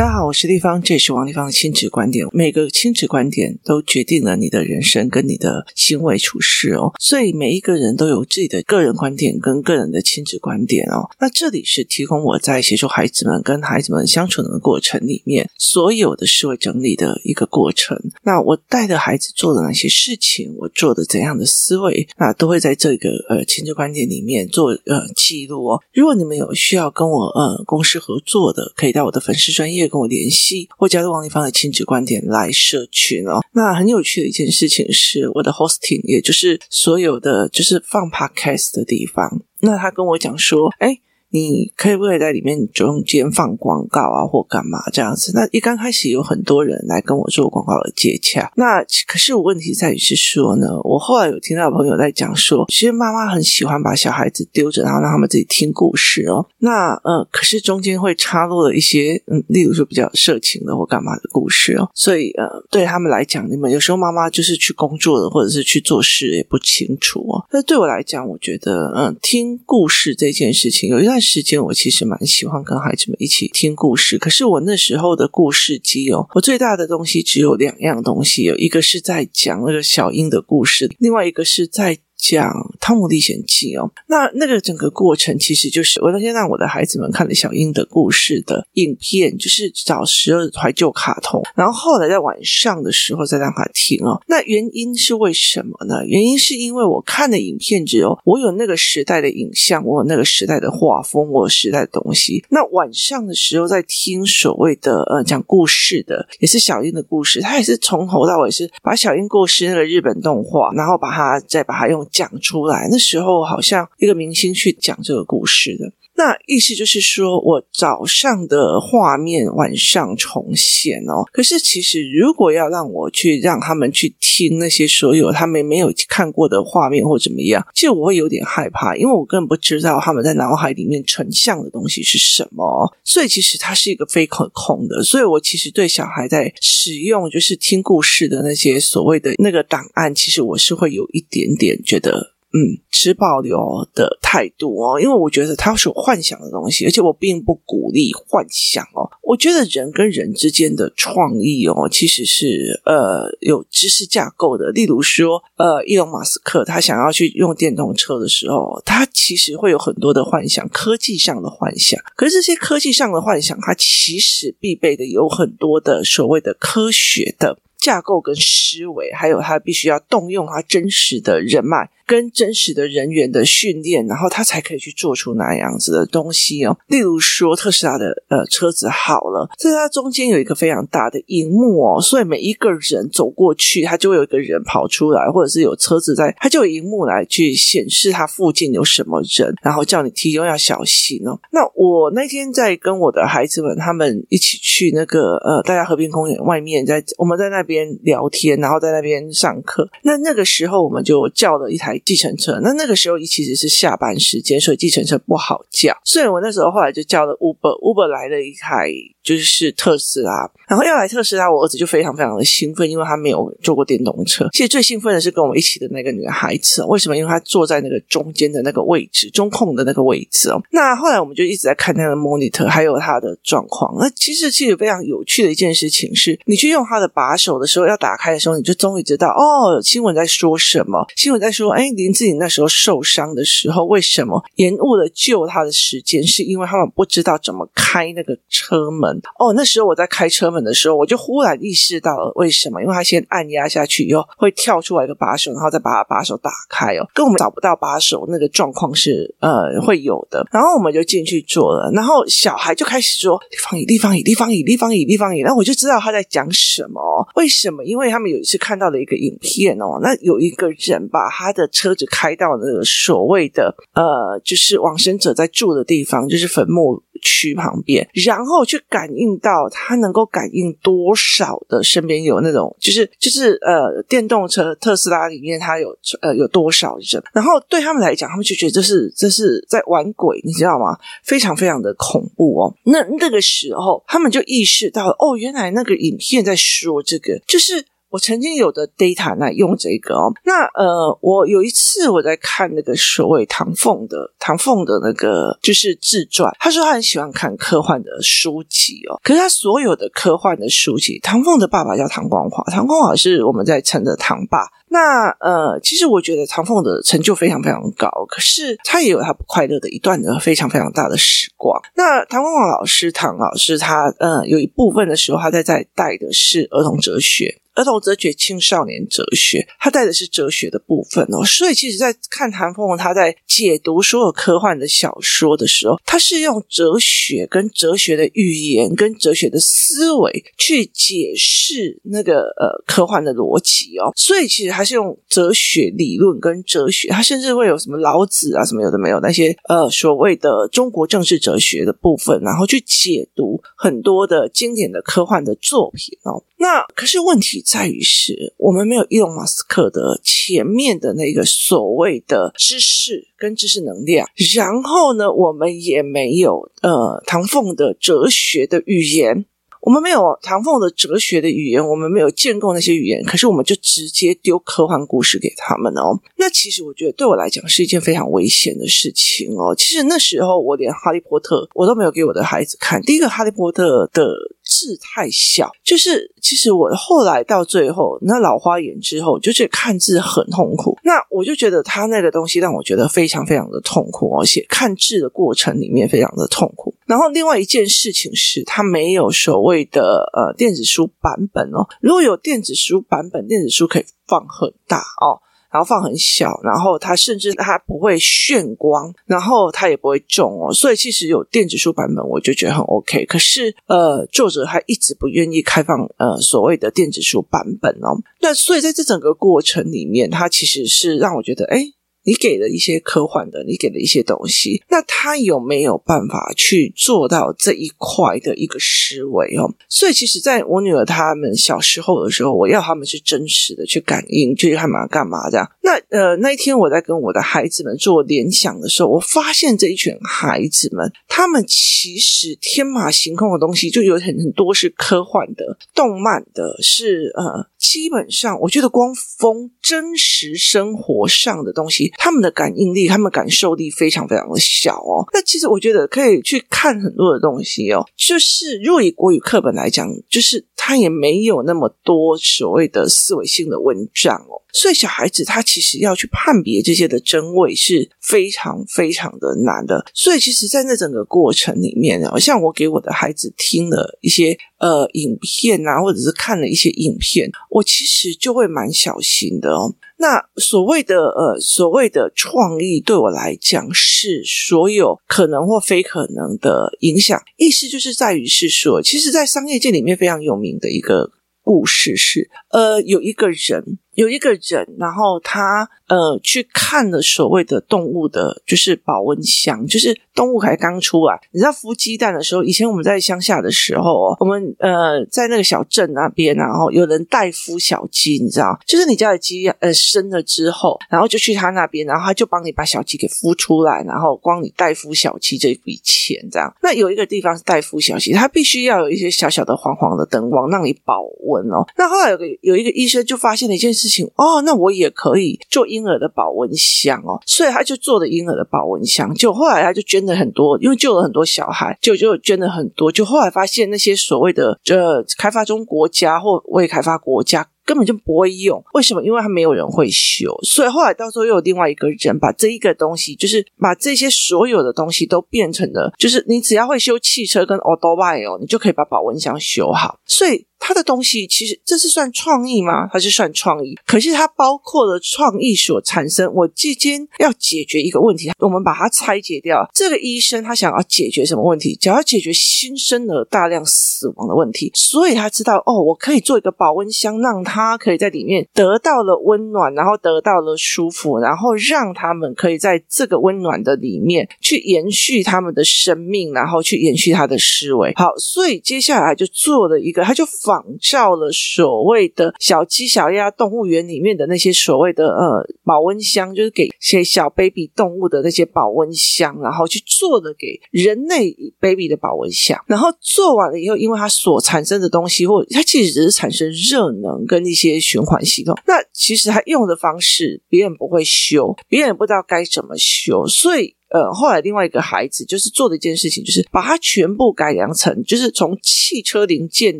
大家好，我是丽芳，这也是王丽芳的亲子观点。每个亲子观点都决定了你的人生跟你的行为处事哦，所以每一个人都有自己的个人观点跟个人的亲子观点哦。那这里是提供我在协助孩子们跟孩子们相处的过程里面所有的思维整理的一个过程。那我带着孩子做的哪些事情，我做的怎样的思维，那都会在这个呃亲子观点里面做呃记录哦。如果你们有需要跟我呃公司合作的，可以到我的粉丝专业。跟我联系，或加入王立芳的亲子观点来社群哦。那很有趣的一件事情是，我的 hosting，也就是所有的就是放 podcast 的地方。那他跟我讲说，哎。你可以不可以在里面中间放广告啊，或干嘛这样子？那一刚开始有很多人来跟我做广告的接洽。那可是我问题在于是说呢，我后来有听到朋友在讲说，其实妈妈很喜欢把小孩子丢着，然后让他们自己听故事哦。那呃，可是中间会插入了一些嗯，例如说比较色情的或干嘛的故事哦。所以呃，对他们来讲，你们有时候妈妈就是去工作了，或者是去做事也不清楚哦。那对我来讲，我觉得嗯，听故事这件事情有一段。时间我其实蛮喜欢跟孩子们一起听故事，可是我那时候的故事机哦，我最大的东西只有两样东西，有一个是在讲那个小英的故事，另外一个是在。讲《汤姆历险记》哦，那那个整个过程其实就是我那天让我的孩子们看了小英的故事的影片，就是找十二怀旧卡通，然后后来在晚上的时候再让他听哦。那原因是为什么呢？原因是因为我看了影片之后，我有那个时代的影像，我有那个时代的画风，我有时代的东西。那晚上的时候在听所谓的呃讲故事的，也是小英的故事，他也是从头到尾是把小英故事那个日本动画，然后把它再把它用。讲出来，那时候好像一个明星去讲这个故事的，那意思就是说我早上的画面晚上重现哦。可是其实如果要让我去让他们去听那些所有他们没有看过的画面或怎么样，其实我会有点害怕，因为我根本不知道他们在脑海里面成像的东西是什么，所以其实它是一个非可控的。所以我其实对小孩在使用就是听故事的那些所谓的那个档案，其实我是会有一点点觉得。嗯，持保留的态度哦，因为我觉得他所幻想的东西，而且我并不鼓励幻想哦。我觉得人跟人之间的创意哦，其实是呃有知识架构的。例如说，呃，伊隆马斯克他想要去用电动车的时候，他其实会有很多的幻想，科技上的幻想。可是这些科技上的幻想，它其实必备的有很多的所谓的科学的架构跟思维，还有他必须要动用他真实的人脉。跟真实的人员的训练，然后他才可以去做出那样子的东西哦。例如说，特斯拉的呃车子好了，在它中间有一个非常大的荧幕哦，所以每一个人走过去，他就会有一个人跑出来，或者是有车子在，他就有荧幕来去显示他附近有什么人，然后叫你提醒要小心哦。那我那天在跟我的孩子们他们一起去那个呃大家和平公园外面，在我们在那边聊天，然后在那边上课。那那个时候我们就叫了一台。计程车，那那个时候其实是下班时间，所以计程车不好叫，所以我那时候后来就叫了 Uber，Uber 来了一台就是特斯拉，然后要来特斯拉，我儿子就非常非常的兴奋，因为他没有坐过电动车。其实最兴奋的是跟我们一起的那个女孩子，为什么？因为她坐在那个中间的那个位置，中控的那个位置哦。那后来我们就一直在看她的 monitor，还有她的状况。那其实其实非常有趣的一件事情是，你去用她的把手的时候，要打开的时候，你就终于知道哦，新闻在说什么？新闻在说，哎。林志颖那时候受伤的时候，为什么延误了救他的时间？是因为他们不知道怎么开那个车门。哦，那时候我在开车门的时候，我就忽然意识到了为什么？因为他先按压下去以后，会跳出来一个把手，然后再把把手打开哦。跟我们找不到把手那个状况是呃会有的。然后我们就进去做了，然后小孩就开始说立方体、立方体、立方体、立方体、立方体。然后我就知道他在讲什么。为什么？因为他们有一次看到了一个影片哦，那有一个人把他的车子开到那个所谓的呃，就是往生者在住的地方，就是坟墓区旁边，然后去感应到他能够感应多少的身边有那种，就是就是呃，电动车特斯拉里面它有呃有多少人，然后对他们来讲，他们就觉得这是这是在玩鬼，你知道吗？非常非常的恐怖哦。那那个时候，他们就意识到哦，原来那个影片在说这个，就是。我曾经有的 data 来用这个哦。那呃，我有一次我在看那个所谓唐凤的唐凤的那个就是自传，他说他很喜欢看科幻的书籍哦。可是他所有的科幻的书籍，唐凤的爸爸叫唐光华，唐光华是我们在称的唐爸。那呃，其实我觉得唐凤的成就非常非常高，可是他也有他不快乐的一段的非常非常大的时光。那唐光华老师，唐老师他呃有一部分的时候，他在在带的是儿童哲学。儿童哲学、青少年哲学，他带的是哲学的部分哦。所以，其实，在看谭凤他在解读所有科幻的小说的时候，他是用哲学跟哲学的语言跟哲学的思维去解释那个呃科幻的逻辑哦。所以，其实还是用哲学理论跟哲学，他甚至会有什么老子啊什么有的没有那些呃所谓的中国政治哲学的部分，然后去解读很多的经典的科幻的作品哦。那可是问题在于是我们没有伊隆马斯克的前面的那个所谓的知识跟知识能量，然后呢，我们也没有呃唐凤的哲学的语言。我们没有唐凤的哲学的语言，我们没有见过那些语言，可是我们就直接丢科幻故事给他们哦。那其实我觉得对我来讲是一件非常危险的事情哦。其实那时候我连哈利波特我都没有给我的孩子看。第一个哈利波特的字太小，就是其实我后来到最后那老花眼之后，就觉得看字很痛苦。那我就觉得他那个东西让我觉得非常非常的痛苦，而且看字的过程里面非常的痛苦。然后另外一件事情是，他没有所谓的呃电子书版本哦。如果有电子书版本，电子书可以放很大哦，然后放很小，然后它甚至它不会眩光，然后它也不会重哦。所以其实有电子书版本，我就觉得很 OK。可是呃，作者他一直不愿意开放呃所谓的电子书版本哦。那所以在这整个过程里面，它其实是让我觉得哎。你给了一些科幻的，你给了一些东西，那他有没有办法去做到这一块的一个思维哦？所以，其实在我女儿他们小时候的时候，我要他们是真实的去感应，去干嘛干嘛这样。那呃，那一天我在跟我的孩子们做联想的时候，我发现这一群孩子们，他们其实天马行空的东西就有很很多是科幻的、动漫的，是呃，基本上我觉得光风真实生活上的东西。他们的感应力、他们感受力非常非常的小哦。那其实我觉得可以去看很多的东西哦。就是若以国语课本来讲，就是它也没有那么多所谓的思维性的文章哦。所以小孩子他其实要去判别这些的真伪是非常非常的难的。所以其实，在那整个过程里面哦，像我给我的孩子听了一些呃影片啊，或者是看了一些影片，我其实就会蛮小心的哦。那所谓的呃所谓的创意，对我来讲是所有可能或非可能的影响。意思就是在于是说，其实，在商业界里面非常有名的一个故事是，呃，有一个人。有一个人，然后他呃去看了所谓的动物的，就是保温箱，就是动物还刚出来。你知道孵鸡蛋的时候，以前我们在乡下的时候，我们呃在那个小镇那边，然后有人代孵小鸡，你知道，就是你家的鸡呃生了之后，然后就去他那边，然后他就帮你把小鸡给孵出来，然后光你代孵小鸡这笔钱这样。那有一个地方是代孵小鸡，他必须要有一些小小的黄黄的灯光让你保温哦。那后来有个有一个医生就发现了一件事情。哦，那我也可以做婴儿的保温箱哦，所以他就做了婴儿的保温箱。就后来他就捐了很多，因为救了很多小孩，就就捐了很多。就后来发现那些所谓的呃开发中国家或未开发国家。根本就不会用，为什么？因为他没有人会修，所以后来到时候又有另外一个人把这一个东西，就是把这些所有的东西都变成了，就是你只要会修汽车跟 automobile 你就可以把保温箱修好。所以他的东西其实这是算创意吗？它是算创意，可是它包括了创意所产生。我今天要解决一个问题，我们把它拆解掉。这个医生他想要解决什么问题？想要解决新生儿大量死亡的问题，所以他知道哦，我可以做一个保温箱，让他。可以在里面得到了温暖，然后得到了舒服，然后让他们可以在这个温暖的里面去延续他们的生命，然后去延续他的思维。好，所以接下来就做了一个，他就仿照了所谓的小鸡、小鸭动物园里面的那些所谓的呃保温箱，就是给些小 baby 动物的那些保温箱，然后去做的给人类 baby 的保温箱。然后做完了以后，因为它所产生的东西，或它其实只是产生热能跟一些循环系统。那其实它用的方式，别人不会修，别人也不知道该怎么修，所以。呃，后来另外一个孩子就是做的一件事情，就是把它全部改良成，就是从汽车零件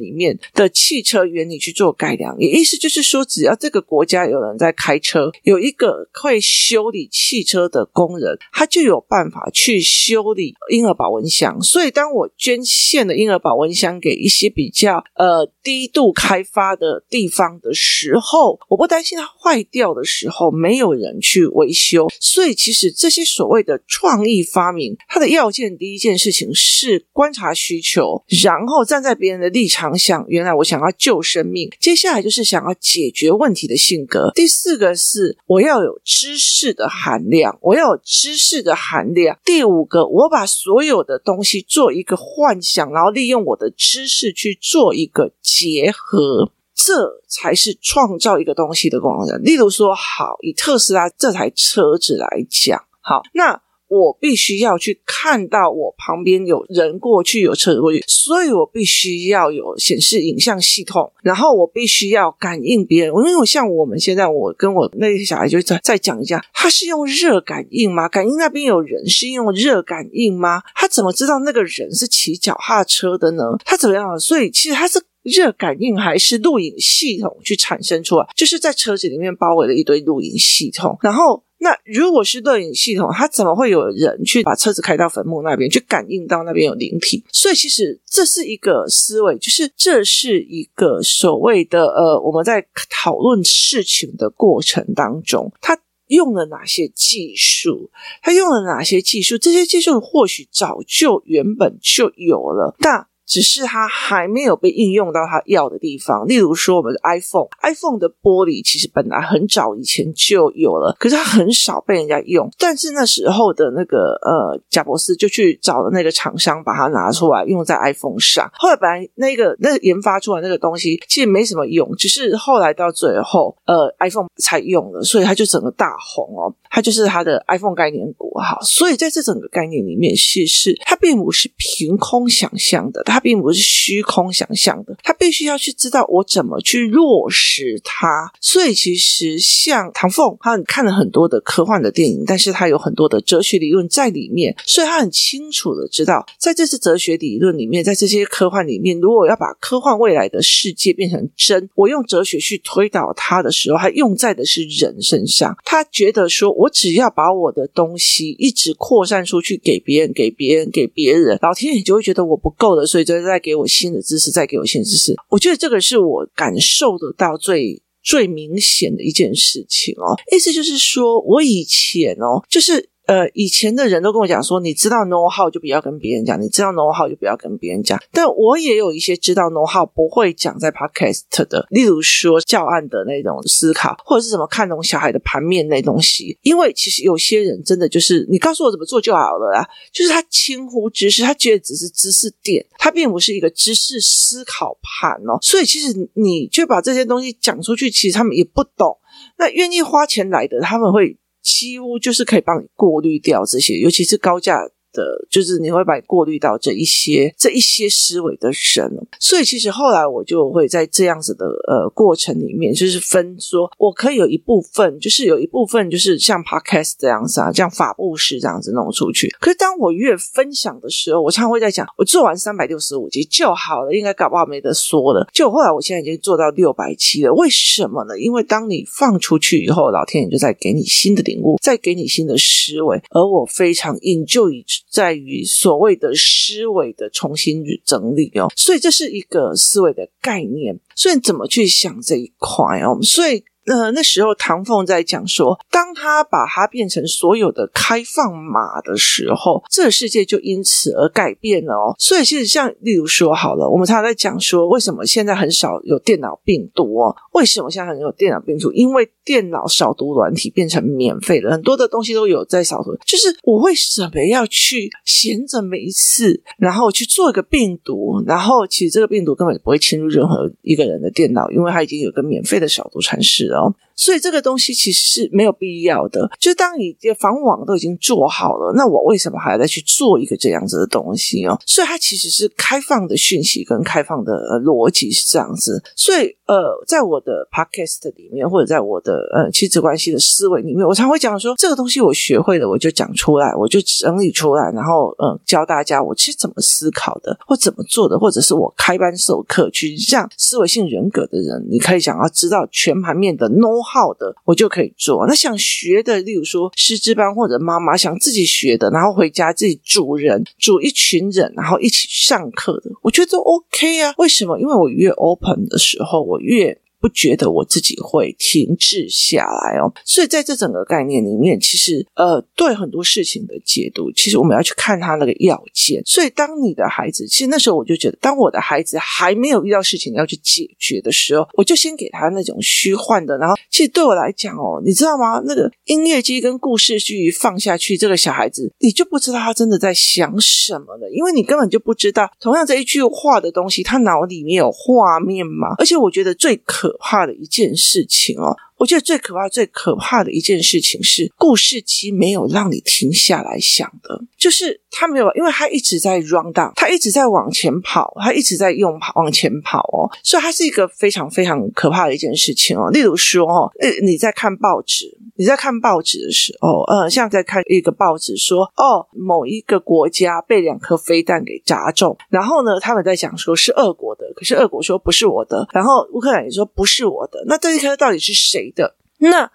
里面的汽车原理去做改良。也意思就是说，只要这个国家有人在开车，有一个会修理汽车的工人，他就有办法去修理婴儿保温箱。所以，当我捐献了婴儿保温箱给一些比较呃低度开发的地方的时候，我不担心它坏掉的时候没有人去维修。所以，其实这些所谓的。创意发明，它的要件第一件事情是观察需求，然后站在别人的立场想，原来我想要救生命。接下来就是想要解决问题的性格。第四个是我要有知识的含量，我要有知识的含量。第五个，我把所有的东西做一个幻想，然后利用我的知识去做一个结合，这才是创造一个东西的功能。例如说，好，以特斯拉这台车子来讲，好，那。我必须要去看到我旁边有人过去，有车过去，所以我必须要有显示影像系统，然后我必须要感应别人。因为我像我们现在，我跟我那些小孩就再再讲一下，他是用热感应吗？感应那边有人是用热感应吗？他怎么知道那个人是骑脚踏车的呢？他怎么样？所以其实他是热感应还是录影系统去产生出来？就是在车子里面包围了一堆录影系统，然后。那如果是录影系统，它怎么会有人去把车子开到坟墓那边去感应到那边有灵体？所以其实这是一个思维，就是这是一个所谓的呃，我们在讨论事情的过程当中，它用了哪些技术？他用了哪些技术？这些技术或许早就原本就有了，但。只是它还没有被应用到它要的地方，例如说我们的 iPhone，iPhone 的玻璃其实本来很早以前就有了，可是它很少被人家用。但是那时候的那个呃贾伯斯就去找了那个厂商，把它拿出来用在 iPhone 上。后来本来那个那研发出来那个东西其实没什么用，只是后来到最后呃 iPhone 才用了，所以它就整个大红哦。它就是它的 iPhone 概念股哈。所以在这整个概念里面，其实它并不是凭空想象的，它。并不是虚空想象的，他必须要去知道我怎么去落实它。所以，其实像唐凤，他看了很多的科幻的电影，但是他有很多的哲学理论在里面，所以他很清楚的知道，在这次哲学理论里面，在这些科幻里面，如果要把科幻未来的世界变成真，我用哲学去推导它的时候，他用在的是人身上。他觉得说，我只要把我的东西一直扩散出去，给别人，给别人，给别人，老天爷就会觉得我不够了，所以。在给我新的知识，再给我新的知识。我觉得这个是我感受得到最最明显的一件事情哦。意思就是说，我以前哦，就是。呃，以前的人都跟我讲说，你知道 know how 就不要跟别人讲，你知道 know how 就不要跟别人讲。但我也有一些知道 know how 不会讲在 podcast 的，例如说教案的那种思考，或者是怎么看懂小孩的盘面那东西。因为其实有些人真的就是你告诉我怎么做就好了啊，就是他轻忽知识，他觉得只是知识点，他并不是一个知识思考盘哦。所以其实你就把这些东西讲出去，其实他们也不懂。那愿意花钱来的，他们会。几乎就是可以帮你过滤掉这些，尤其是高价。的，就是你会把你过滤到这一些这一些思维的人，所以其实后来我就会在这样子的呃过程里面，就是分说，我可以有一部分，就是有一部分就是像 podcast 这样子啊，像法布施这样子弄出去。可是当我越分享的时候，我常常会在讲，我做完三百六十五集就好了，应该搞不好没得说了。就后来我现在已经做到六百期了，为什么呢？因为当你放出去以后，老天爷就在给你新的领悟，再给你新的思维，而我非常 enjoy。在于所谓的思维的重新整理哦，所以这是一个思维的概念。所以怎么去想这一块哦？所以呃，那时候唐凤在讲说，当他把它变成所有的开放码的时候，这个世界就因此而改变了哦。所以其实像例如说好了，我们常常在讲说，为什么现在很少有电脑病毒哦？为什么现在很有电脑病毒？因为电脑扫毒软体变成免费的，很多的东西都有在扫毒。就是我为什么要去闲着没事，然后去做一个病毒？然后其实这个病毒根本不会侵入任何一个人的电脑，因为它已经有个免费的扫毒程式哦。所以这个东西其实是没有必要的。就当你的防网都已经做好了，那我为什么还要再去做一个这样子的东西哦？所以它其实是开放的讯息跟开放的逻辑是这样子。所以呃，在我的 podcast 里面，或者在我的呃亲子关系的思维里面，我常会讲说，这个东西我学会了，我就讲出来，我就整理出来，然后嗯、呃，教大家我其实怎么思考的，或怎么做的，或者是我开班授课去让思维性人格的人，你可以想要知道全盘面的 know。好的，我就可以做。那想学的，例如说师资班或者妈妈想自己学的，然后回家自己组人，组一群人，然后一起上课的，我觉得都 OK 啊。为什么？因为我越 open 的时候，我越。不觉得我自己会停滞下来哦，所以在这整个概念里面，其实呃，对很多事情的解读，其实我们要去看他那个要件。所以，当你的孩子，其实那时候我就觉得，当我的孩子还没有遇到事情要去解决的时候，我就先给他那种虚幻的。然后，其实对我来讲哦，你知道吗？那个音乐机跟故事剧放下去，这个小孩子你就不知道他真的在想什么了，因为你根本就不知道，同样这一句话的东西，他脑里面有画面吗？而且，我觉得最可可怕的一件事情哦。我觉得最可怕、最可怕的一件事情是，故事机没有让你停下来想的，就是他没有，因为他一直在 run down，他一直在往前跑，他一直在用跑往前跑哦，所以它是一个非常非常可怕的一件事情哦。例如说哦，呃，你在看报纸，你在看报纸的时候，呃，像在看一个报纸说，哦，某一个国家被两颗飞弹给砸中，然后呢，他们在讲说是俄国的，可是俄国说不是我的，然后乌克兰也说不是我的，那这一颗到底是谁的？那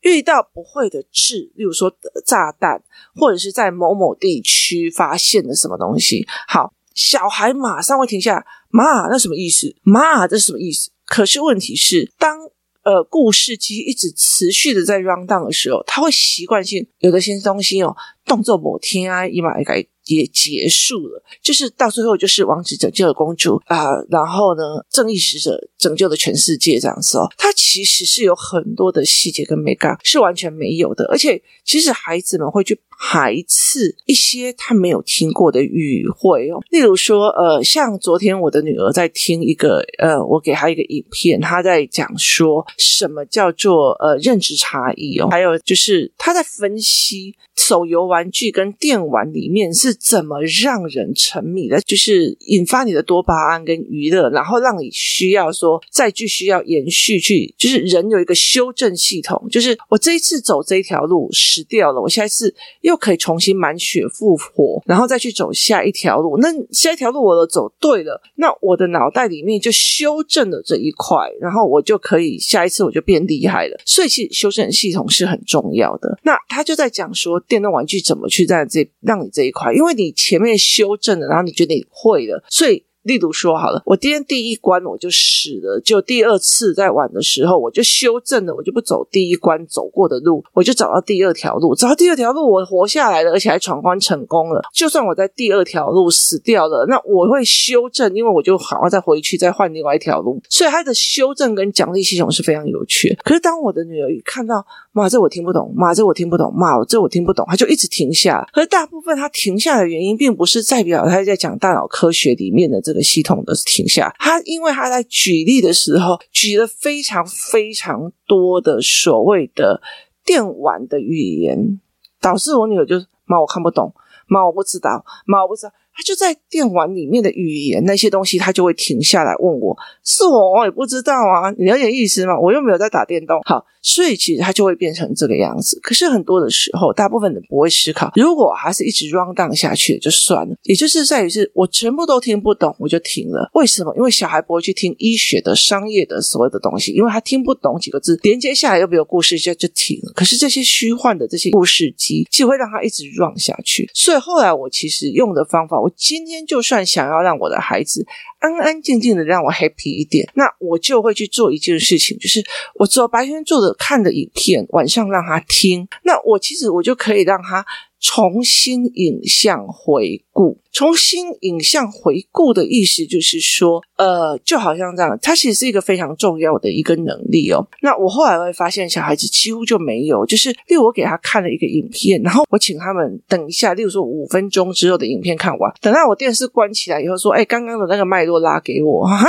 遇到不会的事，例如说炸弹，或者是在某某地区发现了什么东西，好，小孩马上会停下来，妈，那什么意思？妈，这是什么意思？可是问题是，当呃故事其实一直持续的在 run down 的时候，他会习惯性有的些东西哦，动作某天啊，一码一改。也结束了，就是到最后就是王子拯救了公主啊、然后呢，正义使者拯救了全世界这样子哦。它其实是有很多的细节跟美感是完全没有的，而且其实孩子们会去排斥一些他没有听过的语汇哦。例如说，呃，像昨天我的女儿在听一个呃，我给她一个影片，她在讲说什么叫做呃认知差异哦，还有就是她在分析手游玩玩具跟电玩里面是。怎么让人沉迷的？就是引发你的多巴胺跟娱乐，然后让你需要说再继续要延续去，就是人有一个修正系统，就是我这一次走这一条路死掉了，我下一次又可以重新满血复活，然后再去走下一条路。那下一条路我都走对了，那我的脑袋里面就修正了这一块，然后我就可以下一次我就变厉害了。所以其实修正系统是很重要的。那他就在讲说电动玩具怎么去在这让你这一块，因为。你前面修正了，然后你觉得你会了，所以。例如说好了，我今天第一关我就死了，就第二次在玩的时候，我就修正了，我就不走第一关走过的路，我就找到第二条路，找到第二条路，我活下来了，而且还闯关成功了。就算我在第二条路死掉了，那我会修正，因为我就好好再回去再换另外一条路。所以它的修正跟奖励系统是非常有趣。可是当我的女儿一看到，妈，这我听不懂，妈，这我听不懂，妈，这我听不懂，他就一直停下。可是大部分他停下的原因，并不是代表他在讲大脑科学里面的这个。系统的停下，他因为他在举例的时候举了非常非常多的所谓的电玩的语言，导致我女儿就妈我看不懂，妈我不知道，妈我不知道，他就在电玩里面的语言那些东西，他就会停下来问我，是我我也不知道啊，你了解意思吗？我又没有在打电动，好。所以其实他就会变成这个样子。可是很多的时候，大部分人不会思考，如果还是一直 run down 下去就算了。也就是在于是我全部都听不懂，我就停了。为什么？因为小孩不会去听医学的、商业的所有的东西，因为他听不懂几个字，连接下来又没有故事，就就停了。可是这些虚幻的这些故事机，就会让他一直 run 下去。所以后来我其实用的方法，我今天就算想要让我的孩子安安静静的让我 happy 一点，那我就会去做一件事情，就是我做白天做的看的影片，晚上让他听。那我其实我就可以让他。重新影像回顾，重新影像回顾的意思就是说，呃，就好像这样，它其实是一个非常重要的一个能力哦。那我后来会发现，小孩子几乎就没有，就是例如我给他看了一个影片，然后我请他们等一下，例如说五分钟之后的影片看完，等到我电视关起来以后，说，哎，刚刚的那个脉络拉给我，哈，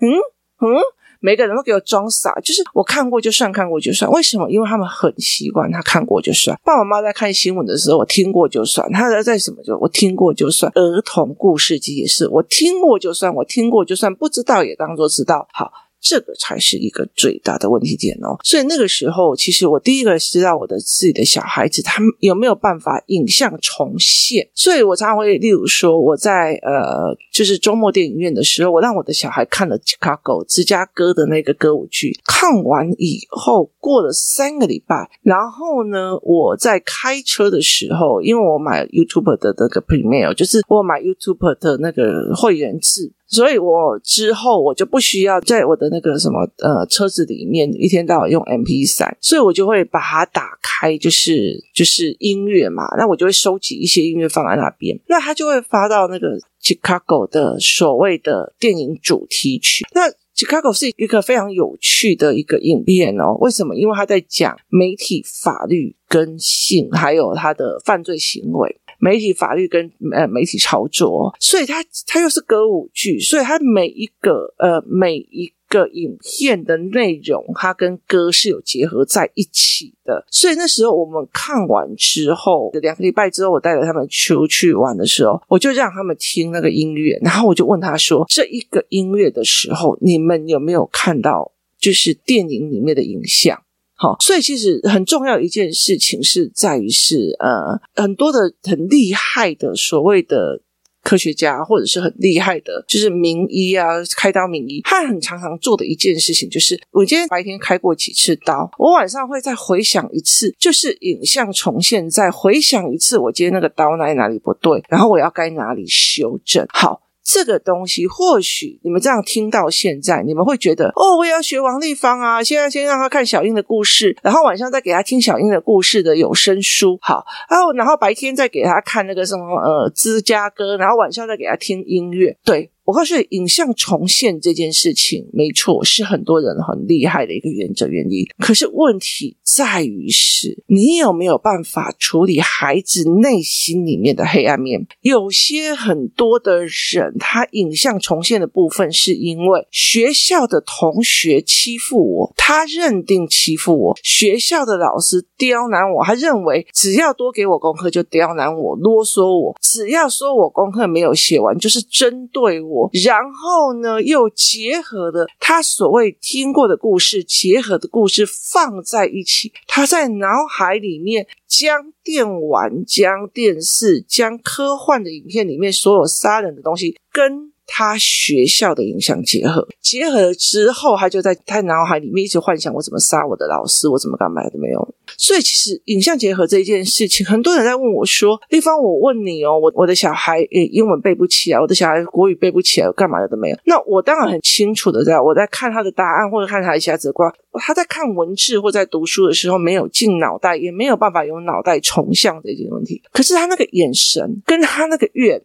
嗯嗯。每个人都给我装傻，就是我看过就算，看过就算。为什么？因为他们很习惯他看过就算。爸爸妈妈在看新闻的时候，我听过就算。他在在什么就我听过就算。儿童故事集也是，我听过就算，我听过就算，不知道也当做知道。好。这个才是一个最大的问题点哦，所以那个时候，其实我第一个知道我的自己的小孩子他们有没有办法影像重现，所以我常常会，例如说我在呃，就是周末电影院的时候，我让我的小孩看了 Chicago 芝加哥的那个歌舞剧，看完以后过了三个礼拜，然后呢，我在开车的时候，因为我买 YouTube 的那个 Premiere，就是我买 YouTube 的那个会员制。所以我之后我就不需要在我的那个什么呃车子里面一天到晚用 MP3，所以我就会把它打开，就是就是音乐嘛，那我就会收集一些音乐放在那边，那它就会发到那个 Chicago 的所谓的电影主题曲。那 Chicago 是一个非常有趣的一个影片哦，为什么？因为他在讲媒体、法律跟性，还有他的犯罪行为。媒体法律跟呃媒体操作，所以它它又是歌舞剧，所以它每一个呃每一个影片的内容，它跟歌是有结合在一起的。所以那时候我们看完之后，两个礼拜之后，我带着他们出去玩的时候，我就让他们听那个音乐，然后我就问他说：“这一个音乐的时候，你们有没有看到就是电影里面的影像？”好，所以其实很重要一件事情是在于是呃，很多的很厉害的所谓的科学家，或者是很厉害的，就是名医啊，开刀名医，他很常常做的一件事情就是，我今天白天开过几次刀，我晚上会再回想一次，就是影像重现，再回想一次我今天那个刀哪里哪里不对，然后我要该哪里修正。好。这个东西，或许你们这样听到现在，你们会觉得哦，我也要学王立芳啊！现在先让他看小英的故事，然后晚上再给他听小英的故事的有声书，好，然后然后白天再给他看那个什么呃芝加哥，然后晚上再给他听音乐，对。我告诉你，影像重现这件事情，没错，是很多人很厉害的一个原则原因。可是问题在于是，你有没有办法处理孩子内心里面的黑暗面？有些很多的人，他影像重现的部分，是因为学校的同学欺负我，他认定欺负我；学校的老师刁难我，他认为只要多给我功课就刁难我、啰嗦我，只要说我功课没有写完就是针对我。然后呢，又结合了他所谓听过的故事，结合的故事放在一起，他在脑海里面将电玩、将电视、将科幻的影片里面所有杀人的东西跟。他学校的影响结合，结合了之后，他就在他脑海里面一直幻想：我怎么杀我的老师，我怎么干嘛都没有。所以，其实影像结合这一件事情，很多人在问我说：“丽芳，我问你哦，我我的小孩英文背不起来，我的小孩国语背不起来，我干嘛的都没有。”那我当然很清楚的在，我在看他的答案或者看他一下子光，他在看文字或在读书的时候没有进脑袋，也没有办法用脑袋重像这件问题。可是他那个眼神跟他那个愿。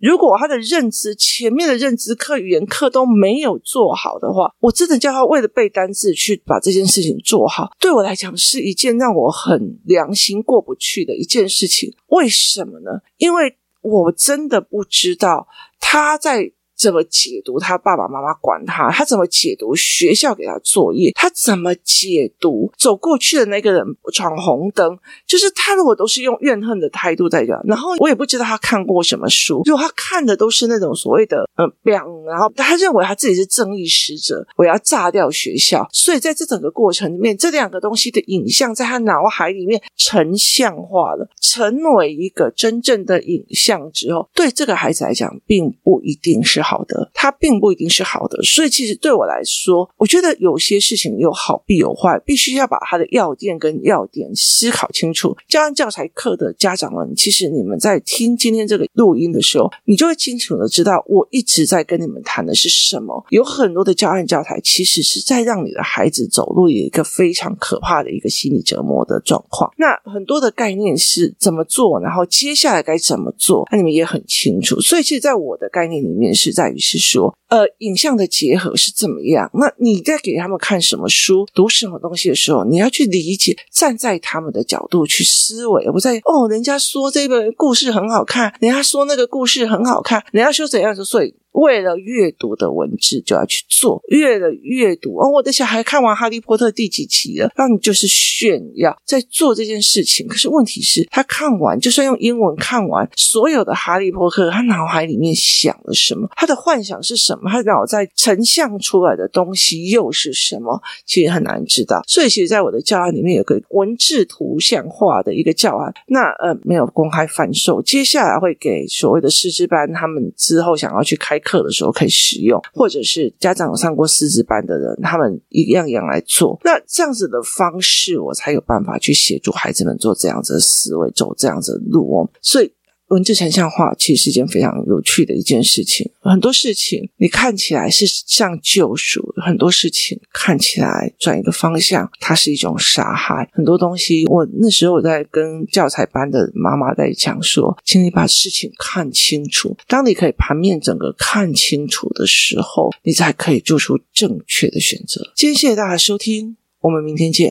如果他的认知前面的认知课、语言课都没有做好的话，我真的叫他为了背单词去把这件事情做好，对我来讲是一件让我很良心过不去的一件事情。为什么呢？因为我真的不知道他在怎么解读他爸爸妈妈管他，他怎么解读学校给他作业，他怎么解读走过去的那个人闯红灯，就是他如果都是用怨恨的态度在讲，然后我也不知道他看过什么书，如果他看的都是那种所谓的呃，然后他认为他自己是正义使者，我要炸掉学校，所以在这整个过程里面，这两个东西的影像在他脑海里面成像化了，成为一个真正的影像之后，对这个孩子来讲，并不一定是好好的，它并不一定是好的，所以其实对我来说，我觉得有些事情有好必有坏，必须要把它的要点跟要点思考清楚。教案教材课的家长们，其实你们在听今天这个录音的时候，你就会清楚的知道，我一直在跟你们谈的是什么。有很多的教案教材，其实是在让你的孩子走路有一个非常可怕的一个心理折磨的状况。那很多的概念是怎么做，然后接下来该怎么做，那你们也很清楚。所以，其实，在我的概念里面，是于是说，呃，影像的结合是怎么样？那你在给他们看什么书、读什么东西的时候，你要去理解，站在他们的角度去思维，而不在哦，人家说这个故事很好看，人家说那个故事很好看，人家说怎样说，所以。为了阅读的文字就要去做，为了阅读哦，我的小孩看完《哈利波特》第几集了，让你就是炫耀在做这件事情。可是问题是，他看完就算用英文看完所有的《哈利波特》，他脑海里面想了什么？他的幻想是什么？他脑在成像出来的东西又是什么？其实很难知道。所以，其实在我的教案里面有个文字图像化的一个教案，那呃没有公开贩售。接下来会给所谓的师资班，他们之后想要去开。课的时候可以使用，或者是家长有上过师资班的人，他们一样一样来做。那这样子的方式，我才有办法去协助孩子们做这样子的思维，走这样子的路哦。所以。文字成像化其实是一件非常有趣的一件事情。很多事情你看起来是像救赎，很多事情看起来转一个方向，它是一种杀害。很多东西，我那时候我在跟教材班的妈妈在讲说，请你把事情看清楚。当你可以盘面整个看清楚的时候，你才可以做出正确的选择。今天谢谢大家收听，我们明天见。